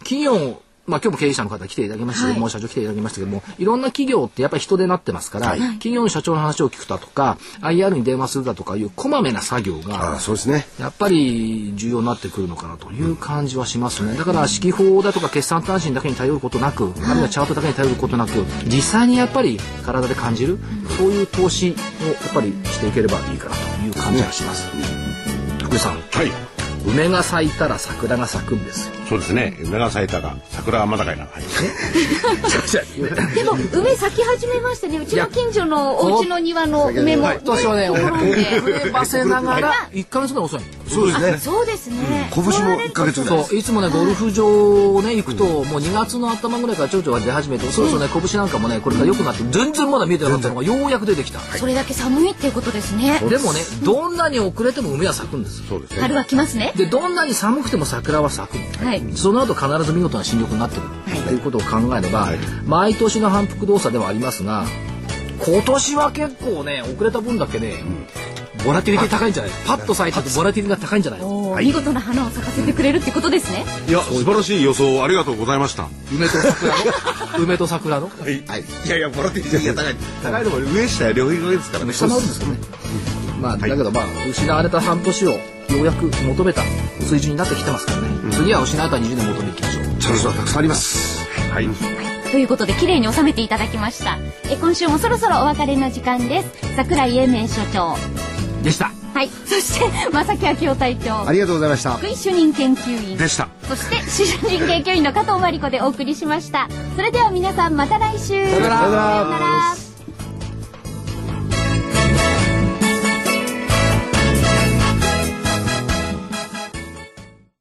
企業まあ今日も経営者の方来ていただきましたけども、社長来ていただきましたけども、いろんな企業ってやっぱり人でなってますから、企業の社長の話を聞くだとか、IR に電話するだとかいうこまめな作業が、ああ、そうですね。やっぱり重要になってくるのかなという感じはしますね。だから指揮法だとか決算単身だけに頼ることなく、あるいはチャートだけに頼ることなく、実際にやっぱり体で感じる、そういう投資をやっぱりしていければいいかなという感じがします。福井さん、はい。梅が咲いたら桜が咲くんですよ。そうですね。梅が咲いたが、桜はまだかいな。はい。(laughs) でも梅咲き始めましたね。うちの近所のお家の庭の梅も。今年はね、遅ればせながら1ヶ月ぐらい遅いの。そうですね。そうですね。拳も1ヶ月ぐらい。そういつもねゴルフ場をね行くともう2月の頭ぐらいから蝶々が出始めてそろそろね拳なんかもねこれから良くなって全然まだ見えてなかったのがようやく出てきた。それだけ寒いっていうことですね。でもねどんなに遅れても梅は咲くんですそうですね。春は来ますね。でどんなに寒くても桜は咲くはいその後必ず見事な新緑になってくる、はい。ということを考えれば、毎年の反復動作ではありますが今年は結構ね遅れた分だけね、ボラティリティ高いんじゃない？パッと咲いててボラティリティが高いんじゃない？おー見事な花を咲かせてくれるってことですね。い。や、素晴らしい予想ありがとうございました。梅と桜の？(laughs) 梅と桜の？はい。い。やいや、ボラティリティが高い。高いのも上下両方ですからね。下回るんですけどね。まあ、だけどまあ失われた半年をようやく求めた水準になってきてますからね、次は失われた20年求めていきましょう。チャンスはたくさんあります。はい。ということで綺麗に収めていただきました。え今週もそろそろお別れの時間です。桜井英明所長。でした。はい。そして正木昭夫隊長。ありがとうございました。福井主任研究員。でした。そして主任研究員の加藤真理子でお送りしました。それでは皆さんまた来週。さよなら。さよなら